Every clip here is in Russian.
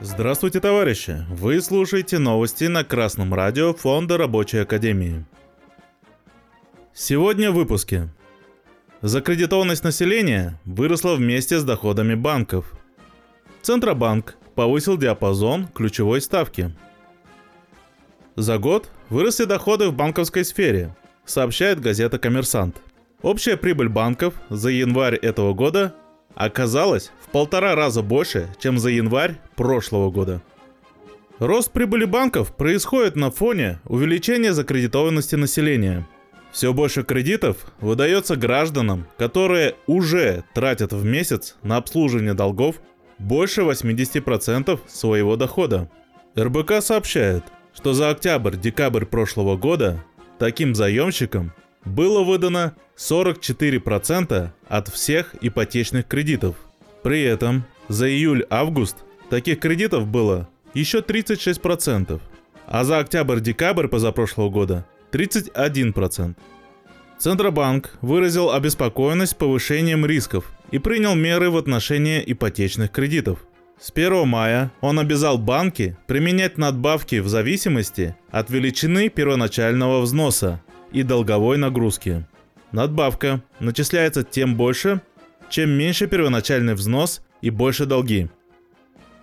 Здравствуйте, товарищи! Вы слушаете новости на Красном радио Фонда Рабочей Академии. Сегодня в выпуске. Закредитованность населения выросла вместе с доходами банков. Центробанк повысил диапазон ключевой ставки. За год выросли доходы в банковской сфере, сообщает газета «Коммерсант». Общая прибыль банков за январь этого года оказалась в полтора раза больше, чем за январь прошлого года. Рост прибыли банков происходит на фоне увеличения закредитованности населения. Все больше кредитов выдается гражданам, которые уже тратят в месяц на обслуживание долгов больше 80% своего дохода. РБК сообщает, что за октябрь-декабрь прошлого года таким заемщикам было выдано 44% от всех ипотечных кредитов. При этом за июль-август таких кредитов было еще 36%, а за октябрь-декабрь позапрошлого года 31%. Центробанк выразил обеспокоенность повышением рисков и принял меры в отношении ипотечных кредитов. С 1 мая он обязал банки применять надбавки в зависимости от величины первоначального взноса и долговой нагрузки. Надбавка начисляется тем больше, чем меньше первоначальный взнос и больше долги.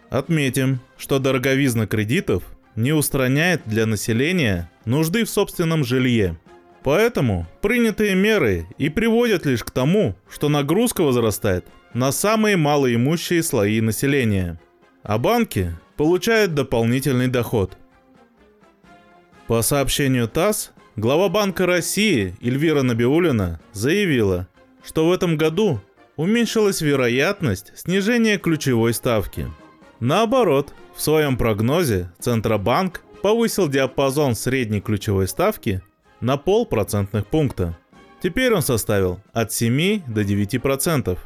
Отметим, что дороговизна кредитов не устраняет для населения нужды в собственном жилье. Поэтому принятые меры и приводят лишь к тому, что нагрузка возрастает на самые малоимущие слои населения, а банки получают дополнительный доход. По сообщению ТАСС, Глава Банка России Эльвира Набиулина заявила, что в этом году уменьшилась вероятность снижения ключевой ставки. Наоборот, в своем прогнозе Центробанк повысил диапазон средней ключевой ставки на полпроцентных пункта. Теперь он составил от 7 до 9%.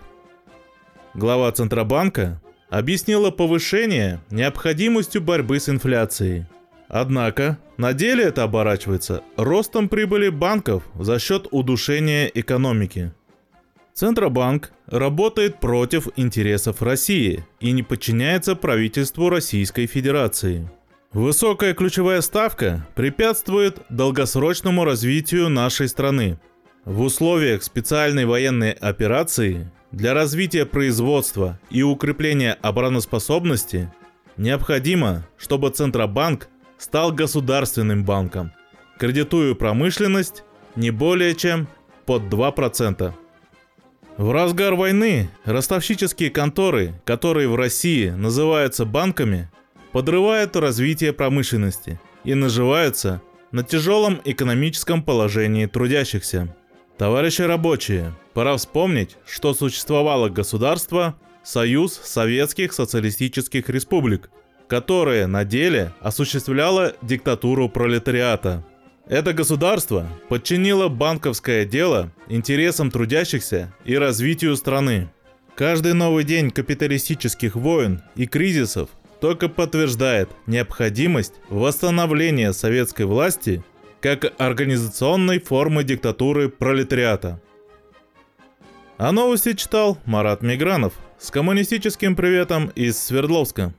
Глава Центробанка объяснила повышение необходимостью борьбы с инфляцией – Однако, на деле это оборачивается ростом прибыли банков за счет удушения экономики. Центробанк работает против интересов России и не подчиняется правительству Российской Федерации. Высокая ключевая ставка препятствует долгосрочному развитию нашей страны. В условиях специальной военной операции для развития производства и укрепления обороноспособности необходимо, чтобы Центробанк стал государственным банком, кредитуя промышленность не более чем под 2%. В разгар войны ростовщические конторы, которые в России называются банками, подрывают развитие промышленности и наживаются на тяжелом экономическом положении трудящихся. Товарищи рабочие, пора вспомнить, что существовало государство Союз Советских Социалистических Республик – которое на деле осуществляло диктатуру пролетариата. Это государство подчинило банковское дело интересам трудящихся и развитию страны. Каждый новый день капиталистических войн и кризисов только подтверждает необходимость восстановления советской власти как организационной формы диктатуры пролетариата. А новости читал Марат Мигранов с коммунистическим приветом из Свердловска.